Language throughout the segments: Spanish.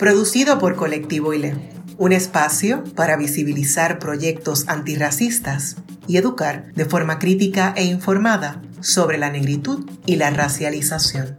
producido por Colectivo ILE, un espacio para visibilizar proyectos antirracistas y educar de forma crítica e informada sobre la negritud y la racialización.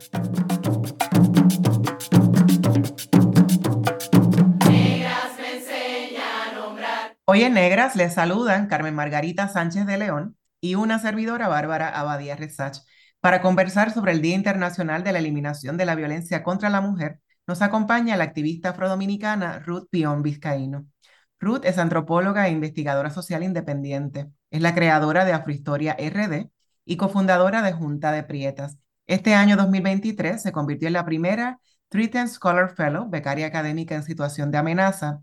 Hoy en Negras les saludan Carmen Margarita Sánchez de León y una servidora Bárbara Abadía Resach para conversar sobre el Día Internacional de la Eliminación de la Violencia contra la Mujer, nos acompaña la activista afrodominicana Ruth Pion Vizcaíno. Ruth es antropóloga e investigadora social independiente. Es la creadora de Afrohistoria RD y cofundadora de Junta de Prietas. Este año 2023 se convirtió en la primera Triton Scholar Fellow, becaria académica en situación de amenaza,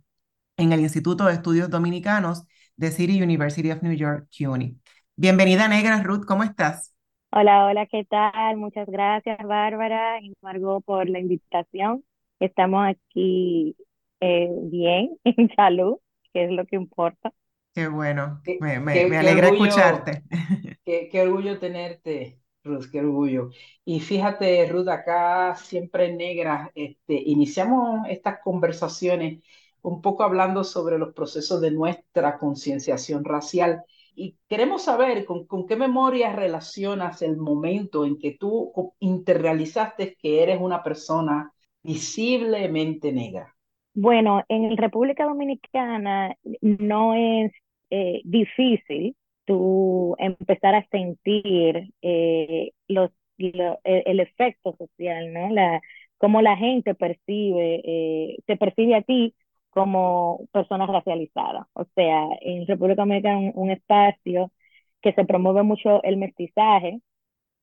en el Instituto de Estudios Dominicanos de City University of New York, CUNY. Bienvenida, Negra Ruth, ¿cómo estás? Hola, hola, ¿qué tal? Muchas gracias, Bárbara y Margot, por la invitación. Estamos aquí eh, bien, en salud, que es lo que importa. Qué bueno, me, me, alegra escucharte. Qué, qué, orgullo tenerte, Ruth, qué orgullo. Y fíjate, Ruth, acá siempre negra, este, iniciamos estas conversaciones un poco hablando sobre los procesos de nuestra concienciación racial y queremos saber con, con, qué memoria relacionas el momento en que tú interrealizaste que eres una persona visiblemente negra. Bueno, en República Dominicana no es eh, difícil tú empezar a sentir eh, los, el, efecto social, ¿no? La, cómo la gente percibe, eh, percibe a ti como personas racializadas. O sea, en República Dominicana un, un espacio que se promueve mucho el mestizaje,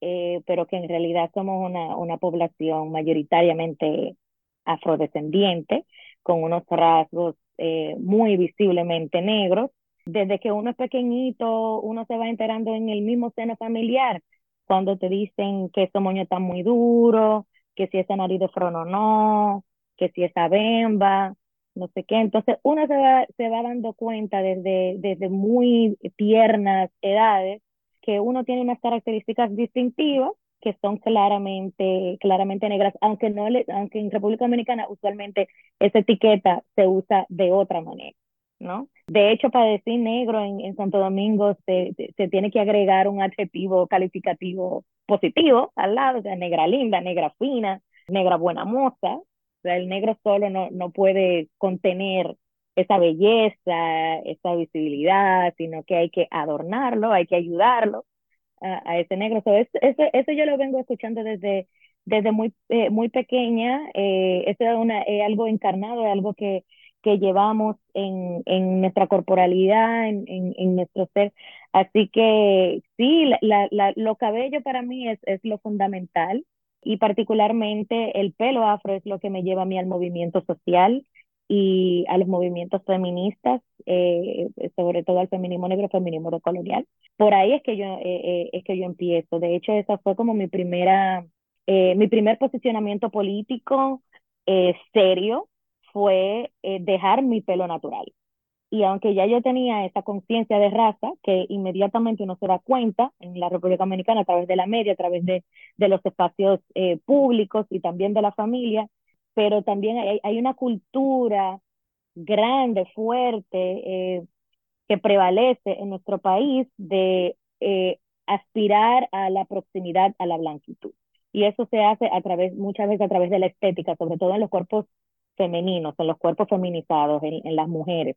eh, pero que en realidad somos una, una población mayoritariamente afrodescendiente, con unos rasgos eh, muy visiblemente negros. Desde que uno es pequeñito, uno se va enterando en el mismo seno familiar, cuando te dicen que ese moño está muy duro, que si esa nariz de frono no, que si esa bemba, no sé qué. Entonces uno se va, se va dando cuenta desde, desde muy tiernas edades que uno tiene unas características distintivas que son claramente, claramente negras, aunque, no le, aunque en República Dominicana usualmente esa etiqueta se usa de otra manera. ¿no? De hecho, para decir negro en, en Santo Domingo se, se, tiene que agregar un adjetivo calificativo positivo al lado, o sea, negra linda, negra fina, negra buena moza, sea, el negro solo no, no puede contener esa belleza, esa visibilidad, sino que hay que adornarlo, hay que ayudarlo a, ese negro. eso, eso, yo lo vengo escuchando desde, desde muy, eh, muy pequeña. Eh, eso es, una, algo encarnado, es algo que, que llevamos en, en nuestra corporalidad, en, en, en, nuestro ser. Así que sí, la, la, lo cabello para mí es, es lo fundamental y particularmente el pelo afro es lo que me lleva a mí al movimiento social y a los movimientos feministas, eh, sobre todo al feminismo negro, feminismo colonial. Por ahí es que yo eh, eh, es que yo empiezo. De hecho, esa fue como mi primera mi primer posicionamiento político serio fue dejar mi pelo natural. Y aunque ya yo tenía esa conciencia de raza, que inmediatamente uno se da cuenta en la República Dominicana a través de la media, a través de, de los espacios eh, públicos y también de la familia, pero también hay, hay una cultura grande, fuerte, eh, que prevalece en nuestro país de eh, aspirar a la proximidad a la blanquitud. Y eso se hace a través, muchas veces a través de la estética, sobre todo en los cuerpos femeninos, en los cuerpos feminizados, en, en las mujeres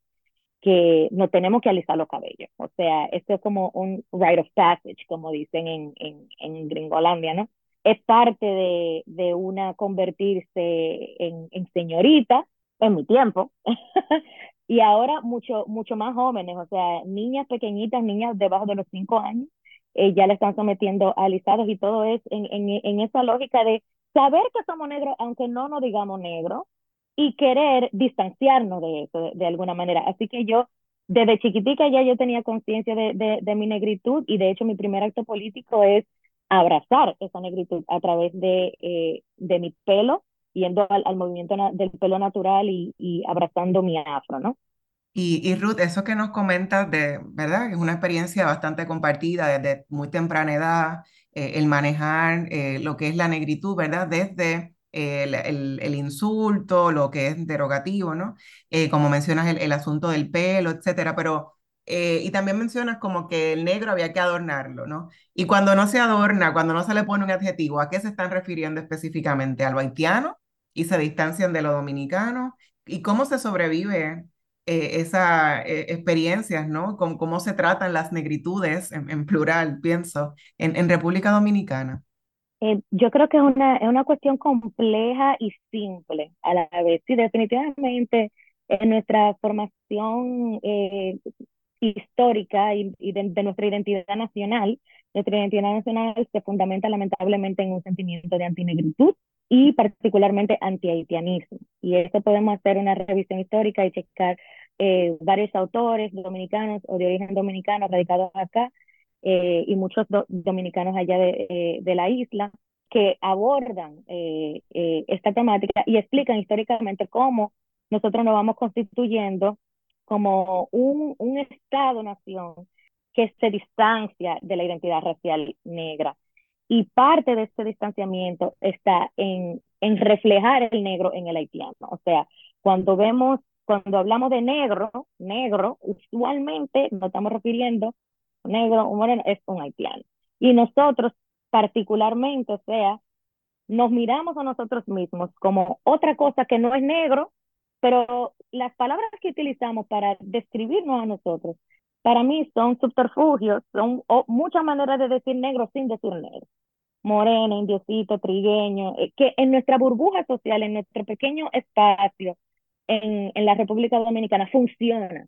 que no tenemos que alisar los cabellos. O sea, esto es como un rite of passage, como dicen en, en, en Gringolandia, ¿no? Es parte de, de una convertirse en, en señorita en mi tiempo. y ahora mucho, mucho más jóvenes, o sea, niñas pequeñitas, niñas debajo de los cinco años, eh, ya le están sometiendo a alisados y todo es en, en, en esa lógica de saber que somos negros, aunque no nos digamos negros, y querer distanciarnos de eso de, alguna manera. Así que yo, desde chiquitica ya yo tenía conciencia de, de, mi negritud y de hecho mi primer acto político es abrazar esa negritud a través de, eh, de mi pelo, yendo al, movimiento del pelo natural y, y, abrazando mi afro, ¿no? Y, y Ruth, eso que nos comentas de, ¿verdad? Es una experiencia bastante compartida desde muy temprana edad, eh, el manejar eh, lo que es la negritud, ¿verdad? Desde el, el, insulto, lo que es derogativo, ¿no? como mencionas el, el, asunto del pelo, etcétera, pero eh, y también mencionas como que el negro había que adornarlo, ¿no? Y cuando no se adorna, cuando no se le pone un adjetivo, ¿a qué se están refiriendo específicamente? ¿A lo haitiano? ¿Y se distancian de lo dominicano? ¿Y cómo se sobrevive eh, esas eh, experiencias, ¿no? ¿Cómo, ¿Cómo, se tratan las negritudes, en, plural, pienso, en, en República Dominicana? yo creo que es una, es una cuestión compleja y simple a la vez. Sí, definitivamente en nuestra formación histórica y, de, nuestra identidad nacional. Nuestra identidad nacional se fundamenta lamentablemente en un sentimiento de antinegritud y particularmente anti-haitianismo. Y eso podemos hacer una revisión histórica y checar eh, varios autores dominicanos o de origen dominicano radicados acá eh, y muchos dominicanos allá de, eh, de, la isla que abordan esta temática y explican históricamente cómo nosotros nos vamos constituyendo como un, un Estado-nación que se distancia de la identidad racial negra. Y parte de ese distanciamiento está en, en reflejar el negro en el haitiano. O sea, cuando vemos, cuando hablamos de negro, negro, usualmente nos estamos refiriendo, negro, un moreno, es un haitiano. Y nosotros, particularmente, o sea, nos miramos a nosotros mismos como otra cosa que no es negro, pero las palabras que utilizamos para describirnos a nosotros, para mí son subterfugios, son muchas maneras de decir negro sin decir negro. Morena, indiosito, trigueño, eh, que en nuestra burbuja social, en nuestro pequeño espacio en, en la República Dominicana funciona.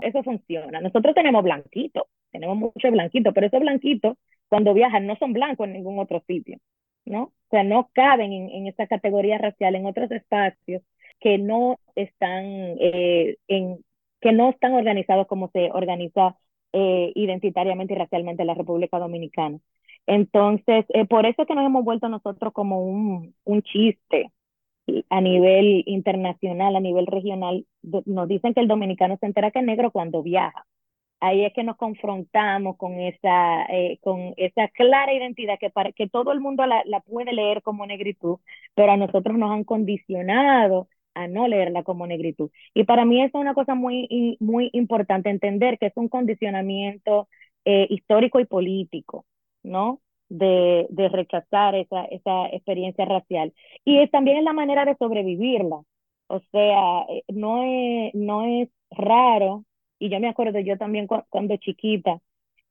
Eso funciona. Nosotros tenemos blanquitos, tenemos muchos blanquitos, pero esos blanquitos cuando viajan no son blancos en ningún otro sitio, ¿no? O sea, no caben en, en esa categoría racial en otros espacios que no están eh, en que no están organizados como se organiza eh, identitariamente y racialmente la República Dominicana. Entonces, eh, por eso es que nos hemos vuelto nosotros como un, un chiste a nivel internacional, a nivel regional. Nos dicen que el dominicano se entera que es negro cuando viaja. Ahí es que nos confrontamos con esa, con esa clara identidad que, para, que todo el mundo la, la puede leer como negritud, pero a nosotros nos han condicionado a no leerla como negritud. Y para mí es una cosa muy, muy importante entender que es un condicionamiento eh, histórico y político, ¿no? De, de rechazar esa, esa experiencia racial. Y es, también es la manera de sobrevivirla. O sea, eh, no es, no es raro, y yo me acuerdo yo también cuando chiquita,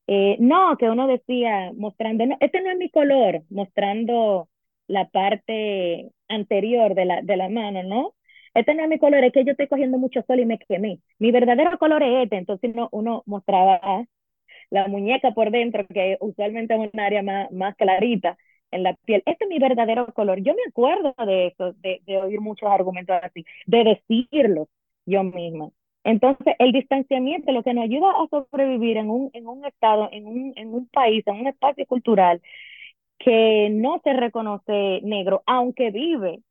eh, no, que uno decía, mostrando, no, este no es mi color, mostrando la parte anterior de la, de la mano, ¿no? Este no es mi color, es que yo estoy cogiendo mucho sol y me quemé. Mi verdadero color es este, entonces uno, mostraba la muñeca por dentro, que usualmente es un área más, más clarita en la piel. Este es mi verdadero color. Yo me acuerdo de eso, de, de oír muchos argumentos así, de decirlo yo misma. Entonces, el distanciamiento, lo que nos ayuda a sobrevivir en un, en un estado, en un, en un país, en un espacio cultural que no se reconoce negro, aunque vive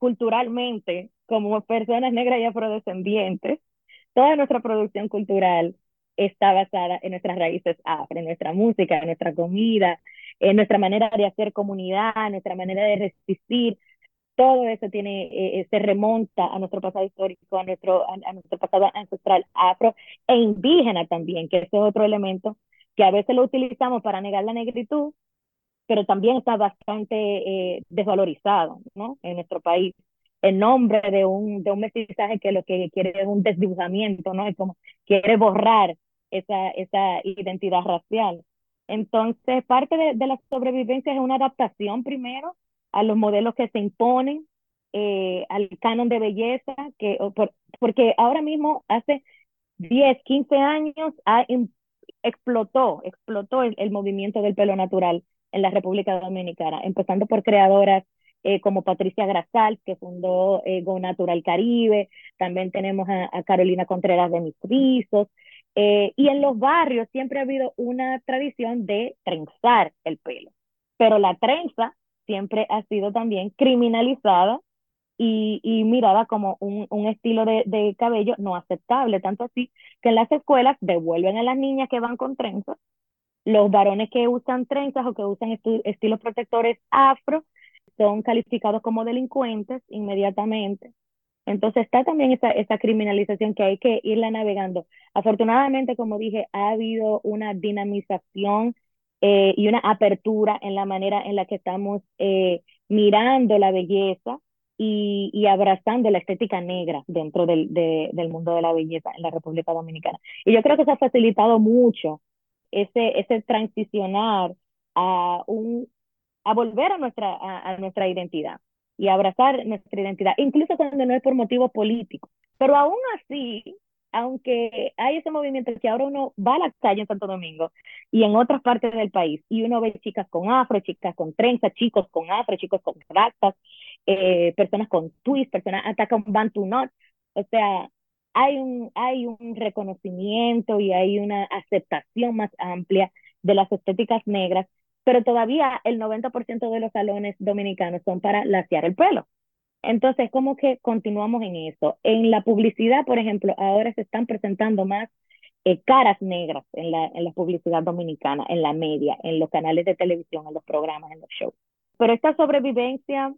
culturalmente como personas negras y afrodescendientes, toda nuestra producción cultural está basada en nuestras raíces afro, en nuestra música, en nuestra comida, en nuestra manera de hacer comunidad, en nuestra manera de resistir. Todo eso tiene, eh, eh, se remonta a nuestro pasado histórico, a nuestro, a, nuestro pasado ancestral afro e indígena también, que es otro elemento que a veces lo utilizamos para negar la negritud, pero también está bastante eh, desvalorizado ¿no? en nuestro país en nombre de un, de un mestizaje que lo que quiere es un desdibujamiento, ¿no? Es como quiere borrar esa, esa identidad racial. Entonces, parte de, de la sobrevivencia es una adaptación primero a los modelos que se imponen, eh, al canon de belleza, que, por, porque ahora mismo hace 10, 15 años ha, explotó, explotó el, el movimiento del pelo natural en la República Dominicana, empezando por creadoras eh, como Patricia Grasal, que fundó eh, Go Natural Caribe, también tenemos a, Carolina Contreras de Mis eh, y en los barrios siempre ha habido una tradición de trenzar el pelo, pero la trenza siempre ha sido también criminalizada y, y mirada como un, un estilo de, de, cabello no aceptable, tanto así que en las escuelas devuelven a las niñas que van con trenzas, los varones que usan trenzas o que usan estilos protectores afro son calificados como delincuentes inmediatamente. Entonces está también esa, esa criminalización que hay que irla navegando. Afortunadamente, como dije, ha habido una dinamización eh, y una apertura en la manera en la que estamos eh, mirando la belleza y, y, abrazando la estética negra dentro del, del mundo de la belleza en la República Dominicana. Y yo creo que se ha facilitado mucho ese, ese transicionar a, un, a volver a nuestra, a, nuestra identidad y abrazar nuestra identidad, incluso cuando no es por motivos políticos. Pero aún así, aunque hay ese movimiento que ahora uno va a la calle en Santo Domingo y en otras partes del país y uno ve chicas con afro, chicas con trenza, chicos con afro, chicos con rastas, eh, personas con twist, personas hasta con bantu knot, o sea, hay un, hay un reconocimiento y hay una aceptación más amplia de las estéticas negras, pero todavía el 90% de los salones dominicanos son para laciar el pelo. Entonces, como que continuamos en eso. En la publicidad, por ejemplo, ahora se están presentando más eh, caras negras en la, en la publicidad dominicana, en la media, en los canales de televisión, en los programas, en los shows. Pero esta sobrevivencia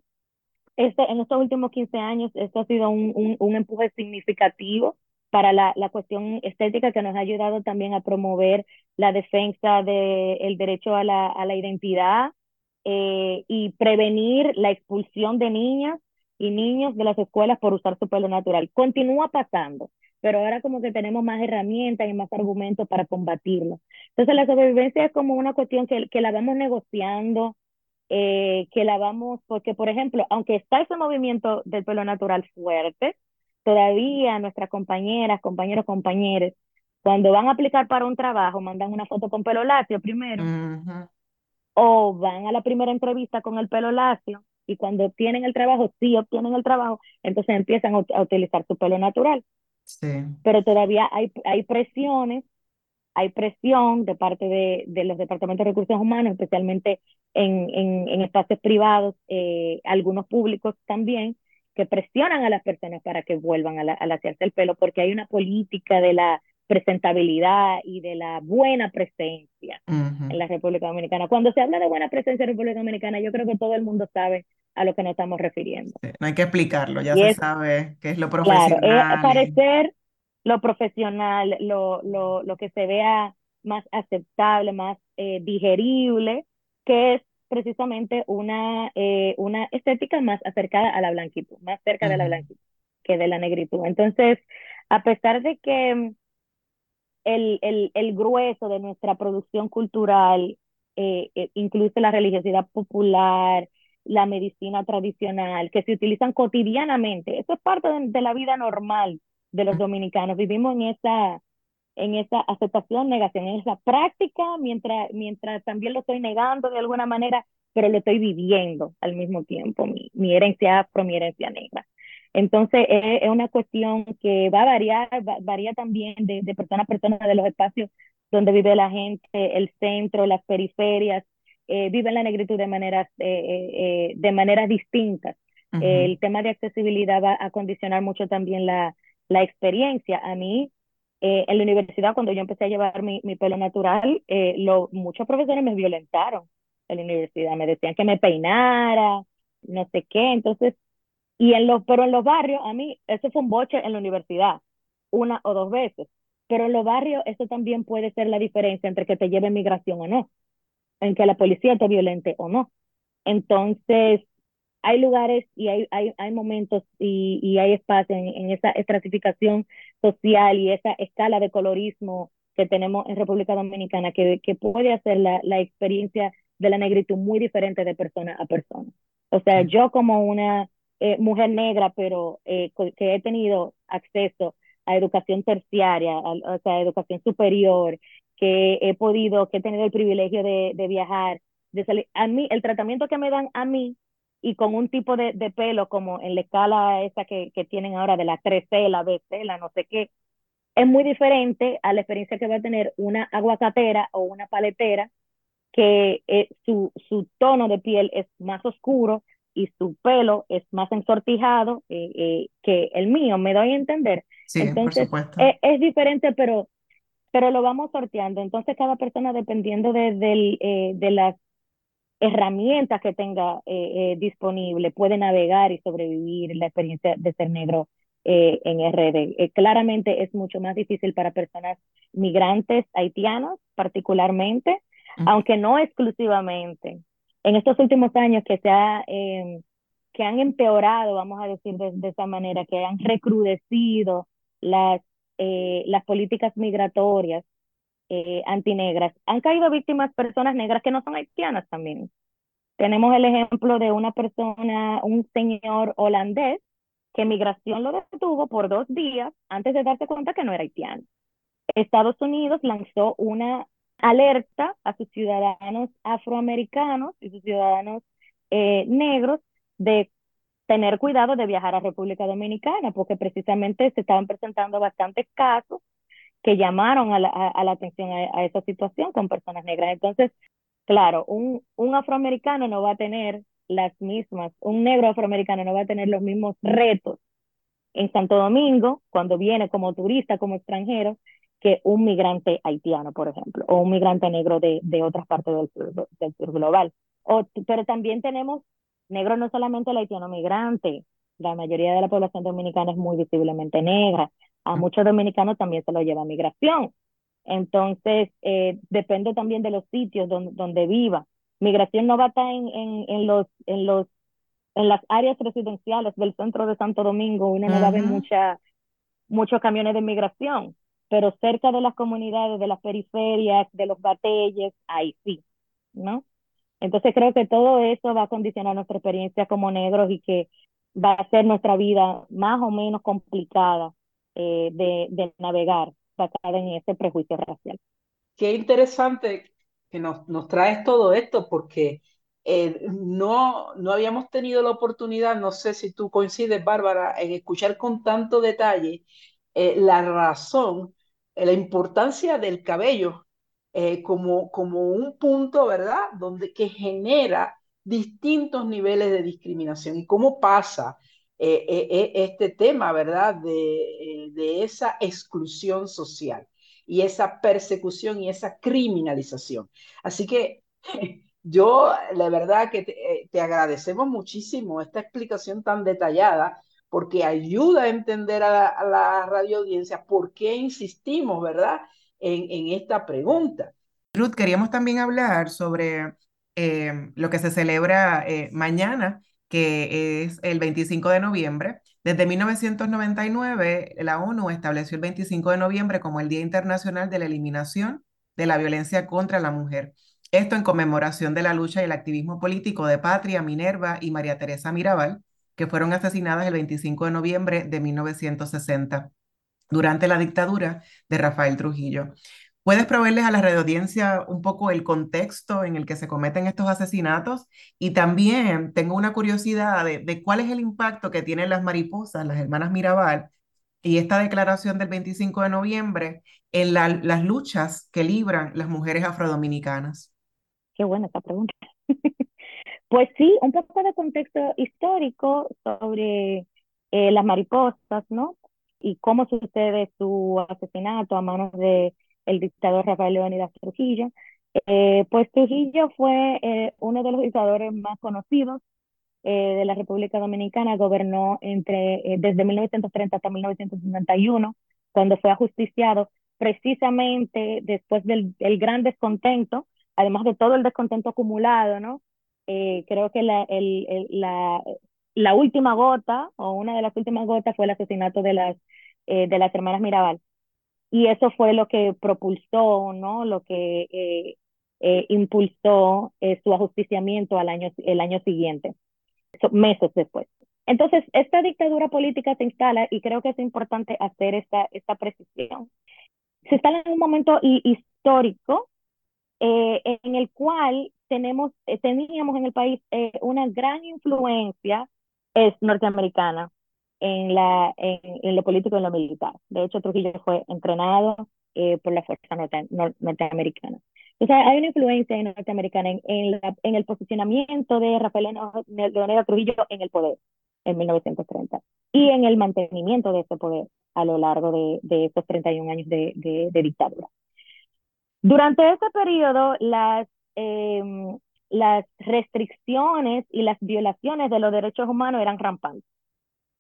este, en estos últimos 15 años, esto ha sido un, un, empuje significativo para la, la, cuestión estética que nos ha ayudado también a promover la defensa del derecho a la, a la identidad eh, y prevenir la expulsión de niñas y niños de las escuelas por usar su pelo natural. Continúa pasando, pero ahora como que tenemos más herramientas y más argumentos para combatirlo. Entonces la sobrevivencia es como una cuestión que, que la vamos negociando, eh, que la vamos, porque por ejemplo, aunque está ese movimiento del pelo natural fuerte, todavía nuestras compañeras, compañeros, compañeros, cuando van a aplicar para un trabajo, mandan una foto con pelo lacio primero, o van a la primera entrevista con el pelo lacio, y cuando obtienen el trabajo, sí obtienen el trabajo, entonces empiezan a, utilizar su pelo natural. Sí. Pero todavía hay, hay presiones hay presión de parte de, de, los departamentos de recursos humanos, especialmente en, en, en espacios privados, eh, algunos públicos también, que presionan a las personas para que vuelvan a, la, a hacerse el pelo, porque hay una política de la presentabilidad y de la buena presencia en la República Dominicana. Cuando se habla de buena presencia en la República Dominicana, yo creo que todo el mundo sabe a lo que nos estamos refiriendo. no hay que explicarlo, ya se sabe qué es lo profesional. Claro, es parecer lo profesional, lo, lo, lo que se vea más aceptable, más eh, digerible, que es precisamente una, eh, una estética más acercada a la blanquitud, más cerca de la blanquitud que de la negritud. Entonces, a pesar de que el, el, el grueso de nuestra producción cultural eh, incluye la religiosidad popular, la medicina tradicional, que se utilizan cotidianamente, eso es parte de la vida normal de los dominicanos. Vivimos en esa, en esa aceptación, negación, en esa práctica, mientras, mientras también lo estoy negando de alguna manera, pero lo estoy viviendo al mismo tiempo, mi, mi herencia afro, mi herencia negra. Entonces, es, una cuestión que va a variar, varía también de, de, persona a persona, de los espacios donde vive la gente, el centro, las periferias, eh, viven la negritud de maneras, eh, eh, de maneras distintas. El tema de accesibilidad va a condicionar mucho también la, la experiencia. A mí, eh, en la universidad, cuando yo empecé a llevar mi, mi pelo natural, eh, lo, muchos profesores me violentaron en la universidad, me decían que me peinara, no sé qué, entonces, y en los, pero en los barrios, a mí, eso fue un boche en la universidad, una o dos veces, pero en los barrios eso también puede ser la diferencia entre que te lleve migración o no, en que la policía te violente o no. Entonces, hay lugares y hay, hay, hay momentos y, y hay espacio en, en, esa estratificación social y esa escala de colorismo que tenemos en República Dominicana que, que puede hacer la, la experiencia de la negritud muy diferente de persona a persona. O sea, yo como una eh, mujer negra, pero eh, que he tenido acceso a educación terciaria, o sea, educación superior, que he podido, que he tenido el privilegio de, de viajar, de salir, a mí, el tratamiento que me dan a mí y con un tipo de, de pelo como en la escala esa que, que tienen ahora de la 3C, la BC, la no sé qué, es muy diferente a la experiencia que va a tener una aguacatera o una paletera que eh, su, su tono de piel es más oscuro y su pelo es más ensortijado eh, eh, que el mío, me doy a entender. Sí, Entonces, por supuesto. Es, es, diferente, pero, pero lo vamos sorteando. Entonces, cada persona, dependiendo de, de, de las herramientas que tenga eh, eh, disponible, puede navegar y sobrevivir la experiencia de ser negro eh, en RD. claramente es mucho más difícil para personas migrantes haitianos, particularmente, uh -huh. aunque no exclusivamente. En estos últimos años que se ha, em, que han empeorado, vamos a decir de, de esa manera, que han recrudecido las, las políticas migratorias eh, antinegras. Han caído víctimas personas negras que no son haitianas también. Tenemos el ejemplo de una persona, un señor holandés, que migración lo detuvo por dos días antes de darse cuenta que no era haitiano. Estados Unidos lanzó una alerta a sus ciudadanos afroamericanos y sus ciudadanos eh, negros de tener cuidado de viajar a República Dominicana, porque precisamente se estaban presentando bastantes casos que llamaron a la, a, la atención a, esa situación con personas negras. Entonces, claro, un, un afroamericano no va a tener las mismas, un negro afroamericano no va a tener los mismos retos en Santo Domingo cuando viene como turista, como extranjero, que un migrante haitiano, por ejemplo, o un migrante negro de, de otras partes del sur, del sur global. O, pero también tenemos negros no solamente el haitiano migrante, la mayoría de la población dominicana es muy visiblemente negra, a muchos dominicanos también se lo lleva migración. Entonces, eh, depende también de los sitios donde, donde viva. Migración no va a estar en, en, en, los, en, los, en las áreas residenciales del centro de Santo Domingo, uno no va a ver mucha, muchos camiones de migración, pero cerca de las comunidades, de las periferias, de los batelles, ahí sí, ¿no? Entonces creo que todo eso va a condicionar nuestra experiencia como negros y que va a hacer nuestra vida más o menos complicada eh, de, de, navegar basada en ese prejuicio racial. Qué interesante que nos, nos traes todo esto porque eh, no, no habíamos tenido la oportunidad, no sé si tú coincides, Bárbara, en escuchar con tanto detalle eh, la razón, la importancia del cabello como, como un punto, ¿verdad?, donde que genera distintos niveles de discriminación y cómo pasa eh, eh, este tema, ¿verdad?, de, de, esa exclusión social y esa persecución y esa criminalización. Así que yo, la verdad que te, te agradecemos muchísimo esta explicación tan detallada porque ayuda a entender a a la radio audiencia por qué insistimos, ¿verdad?, en, en esta pregunta. Ruth, queríamos también hablar sobre eh, lo que se celebra eh, mañana, que es el 25 de noviembre. Desde 1999, la ONU estableció el 25 de noviembre como el Día Internacional de la Eliminación de la Violencia contra la Mujer. Esto en conmemoración de la lucha y el activismo político de Patria, Minerva y María Teresa Mirabal, que fueron asesinadas el 25 de noviembre de 1960 durante la dictadura de Rafael Trujillo. ¿Puedes proveerles a la audiencia un poco el contexto en el que se cometen estos asesinatos? Y también tengo una curiosidad de, de, cuál es el impacto que tienen las mariposas, las hermanas Mirabal, y esta declaración del 25 de noviembre en la, las luchas que libran las mujeres afrodominicanas. Qué buena esta pregunta. pues sí, un poco de contexto histórico sobre eh, las mariposas, ¿no? Y cómo sucede su asesinato a manos de el dictador Rafael Leónidas Trujillo. Eh, pues Trujillo fue eh, uno de los dictadores más conocidos eh, de la República Dominicana, gobernó entre, desde 1930 hasta 1951, cuando fue ajusticiado, precisamente después del, gran descontento, además de todo el descontento acumulado, ¿no? creo que la, última gota, o una de las últimas gotas, fue el asesinato de las hermanas Mirabal y eso fue lo que propulsó, ¿no? Lo que eh, eh, impulsó eh, su ajusticiamiento al año, el año siguiente, meses después. Entonces, esta dictadura política se instala, y creo que es importante hacer esta, esta precisión, se instala en un momento histórico en el cual tenemos, teníamos en el país una gran influencia es norteamericana en, la, en, lo político y en lo militar. De hecho, Trujillo fue entrenado por la fuerza norteamericana. O sea, hay una influencia norteamericana en, en, en el posicionamiento de Rafael Leonel Trujillo en el poder en 1930 y en el mantenimiento de ese poder a lo largo de, de estos 31 años de, de, dictadura. Durante ese periodo, las, em, las restricciones y las violaciones de los derechos humanos eran rampantes.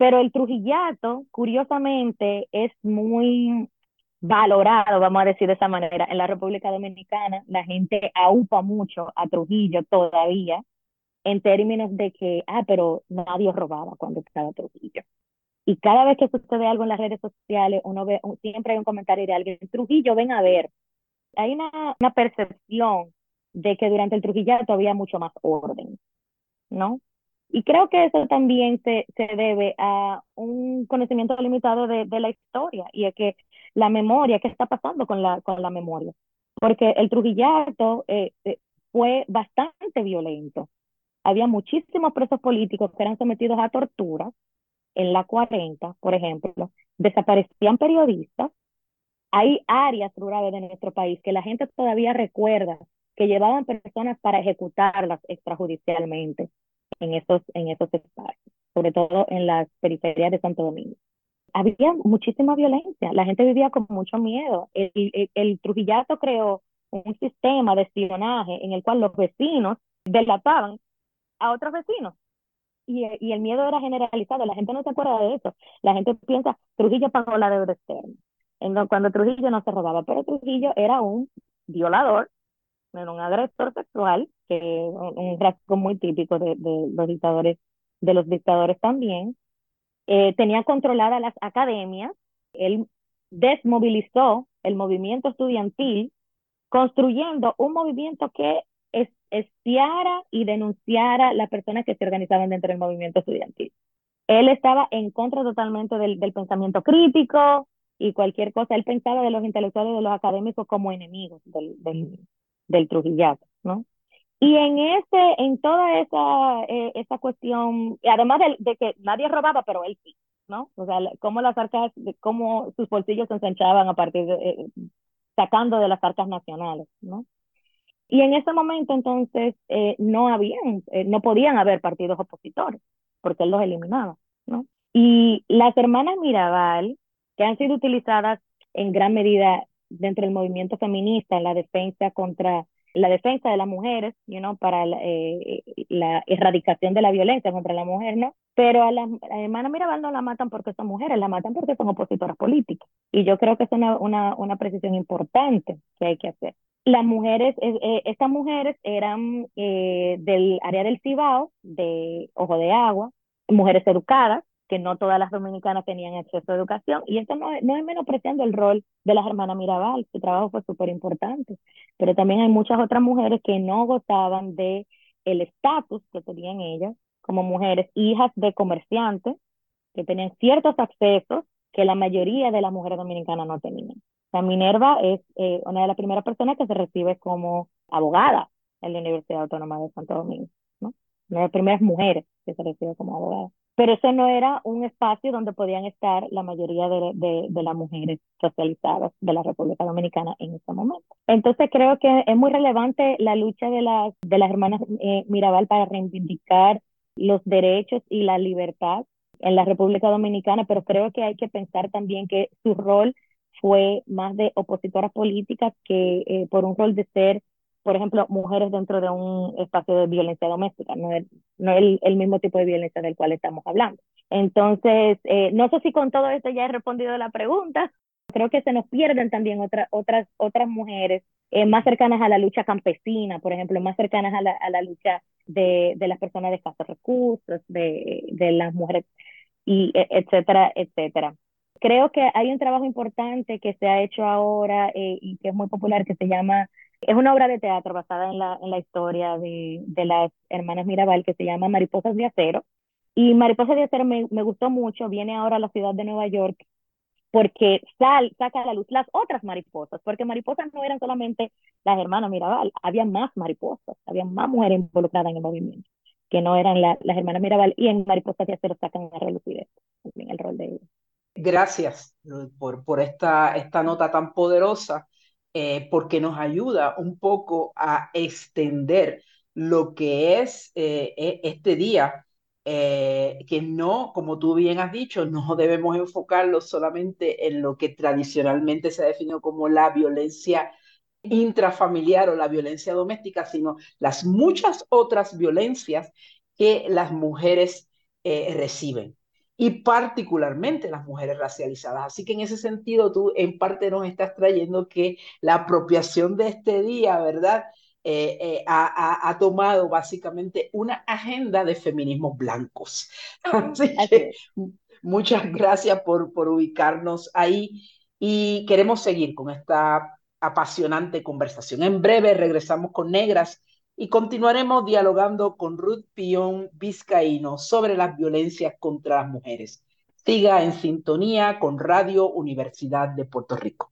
Pero el trujillato, curiosamente, es muy valorado, vamos a decir de esa manera. En la República Dominicana, la gente aupa mucho a Trujillo todavía, en términos de que, ah, pero nadie robaba cuando estaba Trujillo. Y cada vez que sucede algo en las redes sociales, uno ve, siempre hay un comentario de alguien, Trujillo, ven a ver. Hay una, una percepción de que durante el Trujillato había mucho más orden, ¿no? Y creo que eso también se, se debe a un conocimiento limitado de, de la historia y es que la memoria, ¿qué está pasando con la, con la memoria? Porque el Trujillato eh, eh, fue bastante violento había muchísimos presos políticos que eran sometidos a tortura en la 40, por ejemplo, desaparecían periodistas. Hay áreas rurales de nuestro país que la gente todavía recuerda que llevaban personas para ejecutarlas extrajudicialmente en esos, en esos espacios, sobre todo en las periferias de Santo Domingo. Había muchísima violencia, la gente vivía con mucho miedo. El, el, el Trujillato creó un sistema de espionaje en el cual los vecinos delataban a otros vecinos. Y, y, el miedo era generalizado, la gente no se acuerda de eso. La gente piensa, Trujillo pagó la deuda externa. cuando Trujillo no se robaba, pero Trujillo era un violador, era un agresor sexual, que un rasgo muy típico de, de, los dictadores, de los dictadores también. Eh, tenía controlada las academias, él desmovilizó el movimiento estudiantil, construyendo un movimiento que espiara y denunciara las personas que se organizaban dentro del movimiento estudiantil. Él estaba en contra totalmente del, del pensamiento crítico y cualquier cosa. Él pensaba de los intelectuales, de los académicos como enemigos del, del, del Trujillato, ¿no? Y en ese, en toda esa, eh, esa cuestión, además de, que nadie robaba, pero él sí, ¿no? O sea, cómo las arcas, cómo sus bolsillos se ensanchaban a partir de, eh, sacando de las arcas nacionales, ¿no? Y en ese momento entonces eh, no habían, no podían haber partidos opositores, porque él los eliminaba, ¿no? Y las hermanas Mirabal, que han sido utilizadas en gran medida dentro del movimiento feminista en la defensa contra la defensa de las mujeres, you know, para la, eh, la, erradicación de la violencia contra la mujer, ¿no? Pero a las hermanas Mirabal no la matan porque son mujeres, la matan porque son opositoras políticas. Y yo creo que es una, una, una precisión importante que hay que hacer las mujeres, eh, estas mujeres eran eh, del área del Cibao, de Ojo de Agua, mujeres educadas, que no todas las dominicanas tenían acceso a educación, y esto no, no es menospreciando el rol de las hermanas Mirabal, su trabajo fue súper importante, pero también hay muchas otras mujeres que no gozaban de el estatus que tenían ellas como mujeres, hijas de comerciantes, que tenían ciertos accesos que la mayoría de las mujeres dominicanas no tenían. La Minerva es eh, una de las primeras personas que se recibe como abogada en la Universidad Autónoma de Santo Domingo, ¿no? Una de las primeras mujeres que se recibe como abogada. Pero ese no era un espacio donde podían estar la mayoría de, de, de las mujeres socializadas de la República Dominicana en ese momento. Entonces creo que es muy relevante la lucha de las, de las hermanas eh, Mirabal para reivindicar los derechos y la libertad en la República Dominicana, pero creo que hay que pensar también que su rol fue más de opositoras políticas que eh, por un rol de ser, por ejemplo, mujeres dentro de un espacio de violencia doméstica, no es, no el, el mismo tipo de violencia del cual estamos hablando. Entonces, eh, no sé si con todo esto ya he respondido la pregunta. Creo que se nos pierden también otras otras, otras mujeres eh, más cercanas a la lucha campesina, por ejemplo, más cercanas a la, a la lucha de, de las personas de escasos recursos, de, de las mujeres, y e, etcétera, etcétera creo que hay un trabajo importante que se ha hecho ahora eh, y que es muy popular, que se llama, es una obra de teatro basada en la, en la historia de, de las hermanas Mirabal, que se llama Mariposas de Acero. Y Mariposas de Acero me, me gustó mucho, viene ahora a la ciudad de Nueva York porque sal, saca a la luz las otras mariposas, porque mariposas no eran solamente las hermanas Mirabal, había más mariposas, había más mujeres involucradas en el movimiento, que no eran las hermanas Mirabal, y en Mariposas de Acero sacan a relucir también el rol de ellos. Gracias por, por esta, esta nota tan poderosa, eh, porque nos ayuda un poco a extender lo que es eh, e, este día eh, que no, como tú bien has dicho, no debemos enfocarlo solamente en lo que tradicionalmente se ha definido como la violencia intrafamiliar o la violencia doméstica, sino las muchas otras violencias que las mujeres reciben y particularmente las mujeres racializadas. Así que en ese sentido tú en parte nos estás trayendo que la apropiación de este día, ¿verdad? Eh, eh, ha, tomado básicamente una agenda de feminismos blancos. Así que muchas gracias por, por ubicarnos ahí y queremos seguir con esta apasionante conversación. En breve regresamos con Negras y continuaremos dialogando con Ruth Pion Vizcaíno sobre las violencias contra las mujeres. Siga en sintonía con Radio Universidad de Puerto Rico.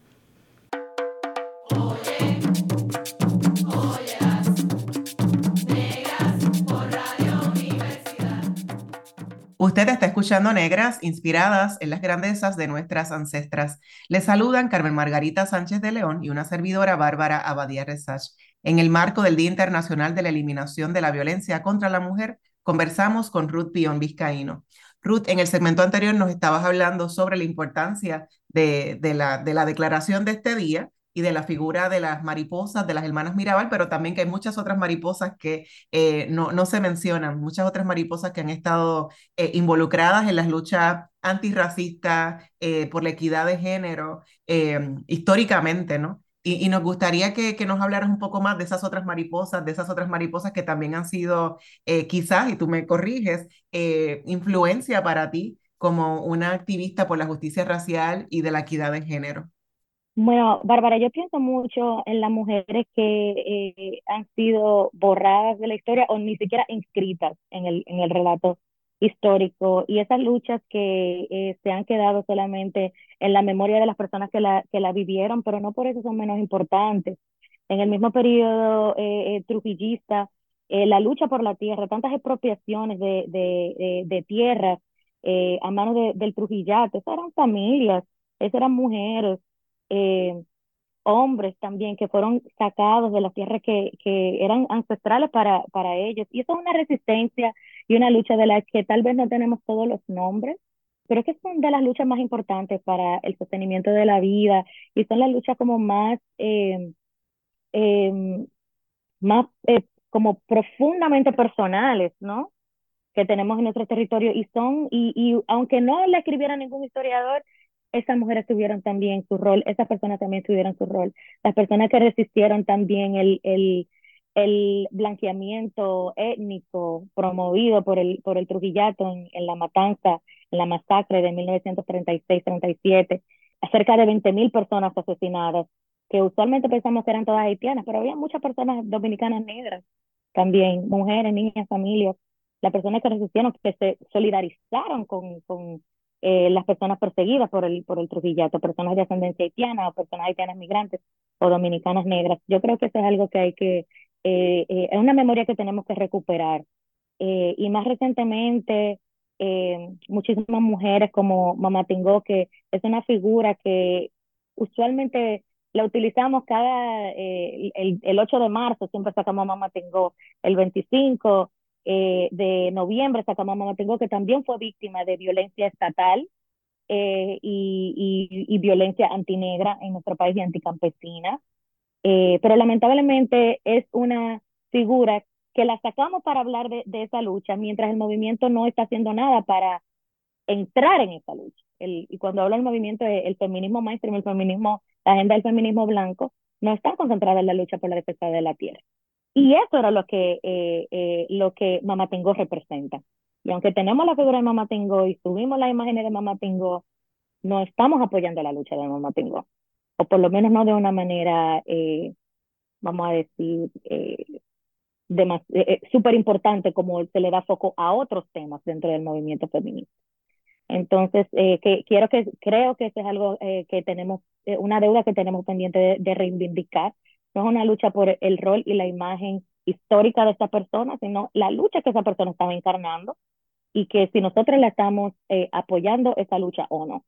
Usted está escuchando Negras, inspiradas en las grandezas de nuestras ancestras. Le saludan Carmen Margarita Sánchez de León y una servidora Bárbara Abadía Resach. En el marco del Día Internacional de la Eliminación de la Violencia contra la Mujer, conversamos con Ruth Pion Vizcaíno. Ruth, en el segmento anterior nos estabas hablando sobre la importancia de la declaración de este día y de la figura de las mariposas, de las hermanas Mirabal, pero también que hay muchas otras mariposas que eh, no, no se mencionan, muchas otras mariposas que han estado eh, involucradas en las luchas antirracistas, eh, por la equidad de género, históricamente, ¿no? Y, nos gustaría que, que, nos hablaras un poco más de esas otras mariposas, de esas otras mariposas que también han sido, quizás, y tú me corriges, influencia para ti como una activista por la justicia racial y de la equidad de género. Bueno, Bárbara, yo pienso mucho en las mujeres que eh, han sido borradas de la historia o ni siquiera inscritas en el, en el relato histórico y esas luchas que eh, se han quedado solamente en la memoria de las personas que la, que la vivieron, pero no por eso son menos importantes. En el mismo periodo eh, trujillista, la lucha por la tierra, tantas expropiaciones de, de, de tierras a manos del Trujillato, esas eran familias, esas eran mujeres, eh, hombres también que fueron sacados de las tierras que, que eran ancestrales para, para ellos. Y eso es una resistencia y una lucha de la que tal vez no tenemos todos los nombres, pero que son de las luchas más importantes para el sostenimiento de la vida y son las luchas como más, eh, em, más eh, como profundamente personales, ¿no? Que tenemos en nuestro territorio y son, y, y aunque no la escribiera ningún historiador, esas mujeres tuvieron también su rol, esas personas también tuvieron su rol. Las personas que resistieron también el, el, el blanqueamiento étnico promovido por el, por el Trujillato en, la matanza, en la masacre de 1936-37, cerca de 20.000 personas asesinadas, que usualmente pensamos que eran todas haitianas, pero había muchas personas dominicanas negras también, mujeres, niñas, familias, las personas que resistieron, que se solidarizaron con, con eh, las personas perseguidas por el, por el Trujillato, personas de ascendencia haitiana o personas haitianas migrantes o dominicanas negras. Yo creo que eso es algo que hay que, eh, eh, es una memoria que tenemos que recuperar. y más recientemente, muchísimas mujeres como Mamá Tingó, que es una figura que usualmente la utilizamos cada, el, el 8 de marzo, siempre sacamos Mamá Tingó, el 25, eh, de noviembre, Sacamama tengo que también fue víctima de violencia estatal eh, y, y, violencia antinegra en nuestro país y anticampesina. Eh, pero lamentablemente es una figura que la sacamos para hablar de, de, esa lucha, mientras el movimiento no está haciendo nada para entrar en esa lucha. El, y cuando hablo del movimiento, el feminismo mainstream, el feminismo, la agenda del feminismo blanco, no están concentradas en la lucha por la defensa de la tierra. Y eso era lo que, eh, eh, lo que Mamá Tingo representa. Y aunque tenemos la figura de Mamá Tingo y subimos las imágenes de Mamá Tingo, no estamos apoyando la lucha de Mamá Tingo. O por lo menos no de una manera, eh, vamos a decir, eh, súper importante como se le da foco a otros temas dentro del movimiento feminista. Entonces, que, quiero que, creo que eso es algo que tenemos, una deuda que tenemos pendiente de reivindicar no es una lucha por el rol y la imagen histórica de esta persona, sino la lucha que esa persona estaba encarnando y que si nosotros la estamos eh, apoyando esa lucha o no.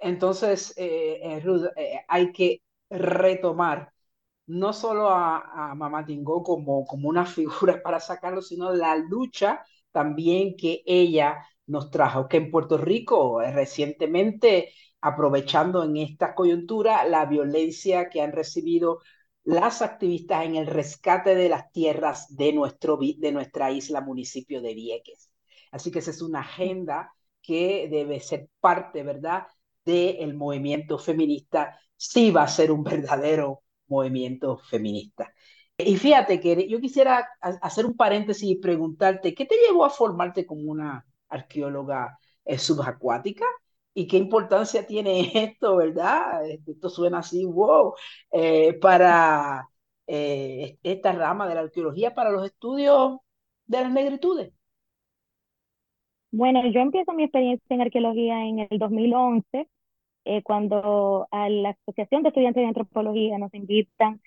Entonces, eh, eh Ruth, eh, hay que retomar no solo a, a Mamá Tingo como, como una figura para sacarlo, sino la lucha también que ella nos trajo, que en Puerto Rico recientemente, aprovechando en esta coyuntura la violencia que han recibido las activistas en el rescate de las tierras de, nuestro, de nuestra isla, municipio de Vieques. Así que esa es una agenda que debe ser parte, ¿verdad?, del movimiento feminista, si va a ser un verdadero movimiento feminista. Y fíjate que yo quisiera hacer un paréntesis y preguntarte, ¿qué te llevó a formarte como una arqueóloga eh, subacuática? Y qué importancia tiene esto, ¿verdad? Este, esto suena así, wow, eh, para eh, esta rama de la arqueología, para los estudios de las negritudes. Bueno, yo empiezo mi experiencia en arqueología en el 2011, eh, cuando a la Asociación de Estudiantes de Antropología nos invitan,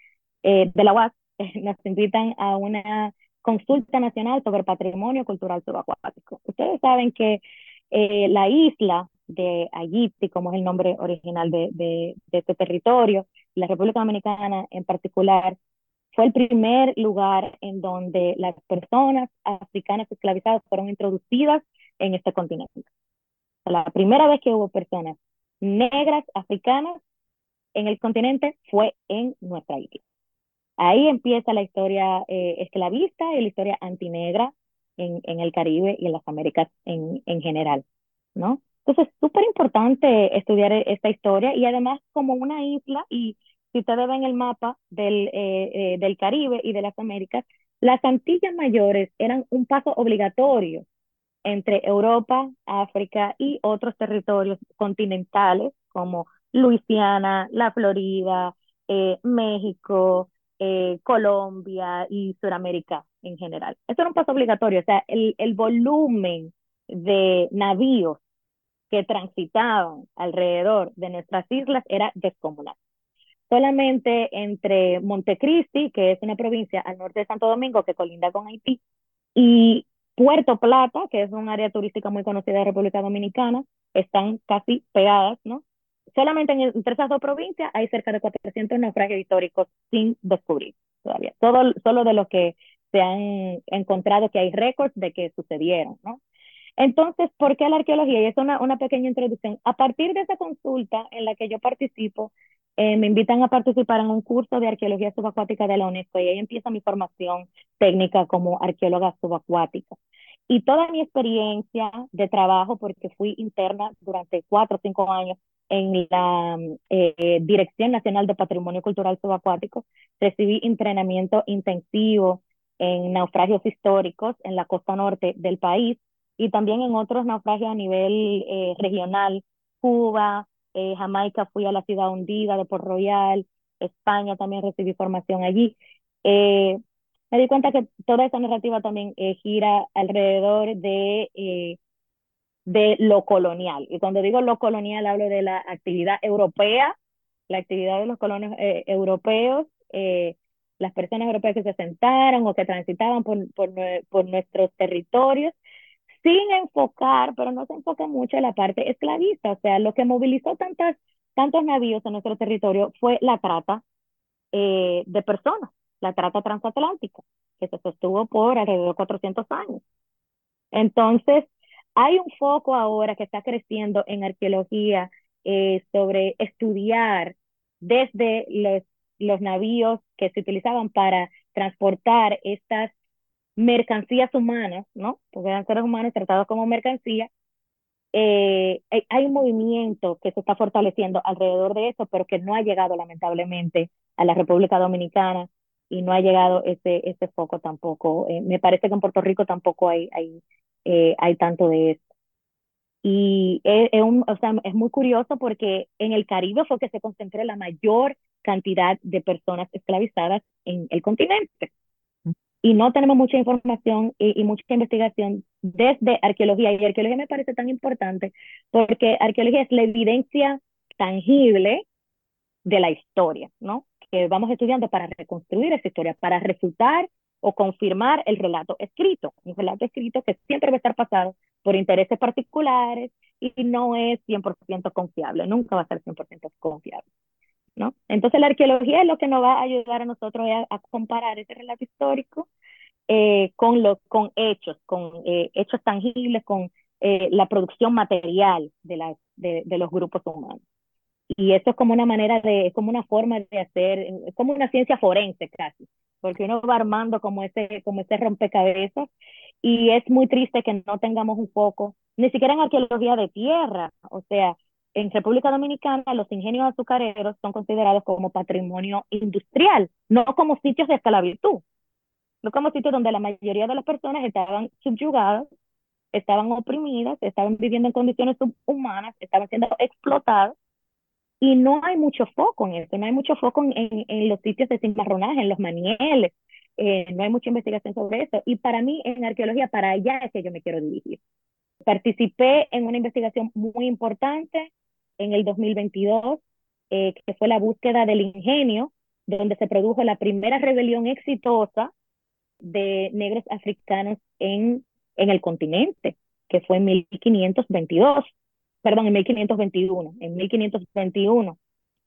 de la UAS, nos invitan a una consulta nacional sobre patrimonio cultural subacuático. Ustedes saben que la isla de Haití, como es el nombre original de, de, este territorio, la República Dominicana en particular, fue el primer lugar en donde las personas africanas esclavizadas fueron introducidas en este continente. La primera vez que hubo personas negras africanas en el continente fue en nuestra isla. Ahí empieza la historia eh, esclavista y la historia antinegra en, en el Caribe y en las Américas en, en general, ¿no? Entonces, es súper importante estudiar e-, esta historia y además como una isla, y si ustedes ven el mapa del, eh, eh, del Caribe y de las Américas, las Antillas Mayores eran un paso obligatorio entre Europa, África y otros territorios continentales como Luisiana, la Florida, eh, México, Colombia y Sudamérica en general. Eso era un paso obligatorio, o sea, el, el volumen de navíos que transitaban alrededor de nuestras islas era descomunal. Solamente entre Montecristi, que es una provincia al norte de Santo Domingo que colinda con Haití, y Puerto Plata, que es un área turística muy conocida de República Dominicana, están casi pegadas, ¿no? Solamente en, entre esas dos provincias hay cerca de 400 naufragios históricos sin descubrir todavía. Todo, solo de los que se han encontrado que hay récords de que sucedieron, ¿no? Entonces, ¿por qué la arqueología? Y es una, una pequeña introducción. A partir de esa consulta en la que yo participo, eh, me invitan a participar en un curso de arqueología subacuática de la UNESCO y ahí empieza mi formación técnica como arqueóloga subacuática. Y toda mi experiencia de trabajo, porque fui interna durante cuatro o cinco años en la eh, Dirección Nacional de Patrimonio Cultural Subacuático, recibí entrenamiento intensivo en naufragios históricos en la costa norte del país y también en otros naufragios a nivel eh, regional, Cuba, eh, Jamaica fui a la ciudad hundida de Port Royal, España también recibí formación allí. Eh, me di cuenta que toda esa narrativa también gira alrededor de, de lo colonial. Y cuando digo lo colonial hablo de la actividad europea, la actividad de los colonos europeos, las personas europeas que se sentaron o que transitaban por, por nuestros territorios sin enfocar, pero no se enfoca mucho en la parte esclavista. O sea, lo que movilizó tantas, tantos navíos en nuestro territorio fue la trata eh, de personas, la trata transatlántica, que se sostuvo por alrededor de 400 años. Entonces, hay un foco ahora que está creciendo en arqueología eh, sobre estudiar desde los, los navíos que se utilizaban para transportar estas mercancías humanas, ¿no? Porque eran seres humanos tratados como mercancía, eh, hay un movimiento que se está fortaleciendo alrededor de eso, pero que no ha llegado lamentablemente a la República Dominicana y no ha llegado ese, ese foco tampoco. Eh, me parece que en Puerto Rico tampoco hay, hay, eh, hay tanto de eso. Y es, es, un, o sea, es muy curioso porque en el Caribe fue que se concentró la mayor cantidad de personas esclavizadas en el continente y no tenemos mucha información y, mucha investigación desde arqueología. Y arqueología me parece tan importante porque arqueología es la evidencia tangible de la historia, ¿no? Que vamos estudiando para reconstruir esa historia, para refutar o confirmar el relato escrito. Un relato escrito que siempre va a estar pasado por intereses particulares y no es 100% confiable, nunca va a ser 100% confiable. ¿No? Entonces la arqueología es lo que nos va a ayudar a nosotros a, comparar ese relato histórico eh, con, los con hechos, con eh, hechos tangibles, con eh, la producción material de, la, de, de, los grupos humanos. Y esto es como una manera de, es como una forma de hacer, es como una ciencia forense casi, porque uno va armando como ese, como ese rompecabezas y es muy triste que no tengamos un foco, ni siquiera en arqueología de tierra, o sea, en República Dominicana los ingenios azucareros son considerados como patrimonio industrial, no como sitios de esclavitud, no como sitios donde la mayoría de las personas estaban subyugadas, estaban oprimidas, estaban viviendo en condiciones subhumanas, estaban siendo explotadas, y no hay mucho foco en eso, no hay mucho foco en, en, los sitios de cimarronaje, en los manieles, eh, no hay mucha investigación sobre eso. Y para mí, en arqueología, para allá es que yo me quiero dirigir. Participé en una investigación muy importante en el 2022, eh, que fue la búsqueda del ingenio, donde se produjo la primera rebelión exitosa de negros africanos en, en el continente, que fue en 1522, perdón, en 1521, en 1521.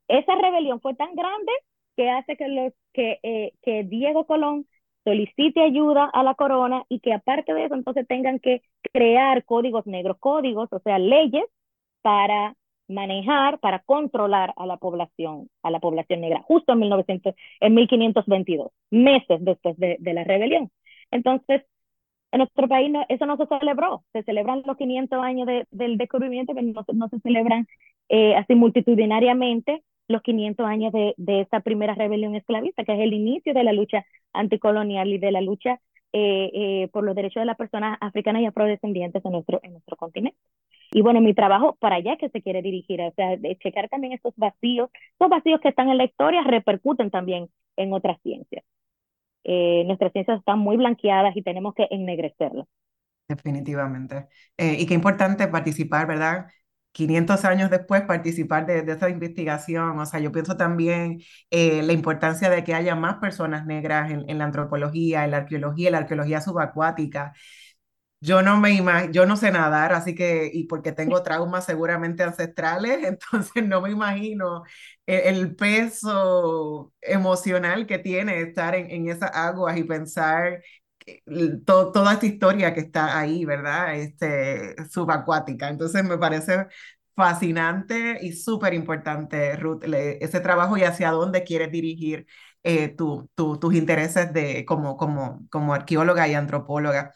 Esa rebelión fue tan grande que hace que, los, que, eh, que Diego Colón solicite ayuda a la corona y que aparte de eso entonces tengan que crear códigos negros, códigos, o sea, leyes para manejar, para controlar a la población, a la población negra, justo en, 1900, en 1522, meses después de, de la rebelión. Entonces, en nuestro país no, eso no se celebró, se celebran los 500 años de, del descubrimiento, pero no, no se celebran eh, así multitudinariamente los 500 años de, de esa primera rebelión esclavista, que es el inicio de la lucha anticolonial y de la lucha eh, eh, por los derechos de las personas africanas y afrodescendientes en nuestro, en nuestro continente. Y bueno, mi trabajo para allá que se quiere dirigir, o sea, de checar también estos vacíos, estos vacíos que están en la historia repercuten también en otras ciencias. Eh, nuestras ciencias están muy blanqueadas y tenemos que ennegrecerlas. Definitivamente. Eh, y qué importante participar, ¿verdad? 500 años después participar de, de esa investigación. O sea, yo pienso también eh, la importancia de que haya más personas negras en, en, la antropología, en la arqueología, en la arqueología subacuática. Yo no me imagino, yo no sé nadar, así que, y porque tengo traumas seguramente ancestrales, entonces no me imagino el, peso emocional que tiene estar en, en esas aguas y pensar toda esta historia que está ahí, ¿verdad? Este, subacuática. Entonces me parece fascinante y súper importante, Ruth, ese trabajo y hacia dónde quieres dirigir eh, tu, tu, tus intereses de, como, como, como arqueóloga y antropóloga.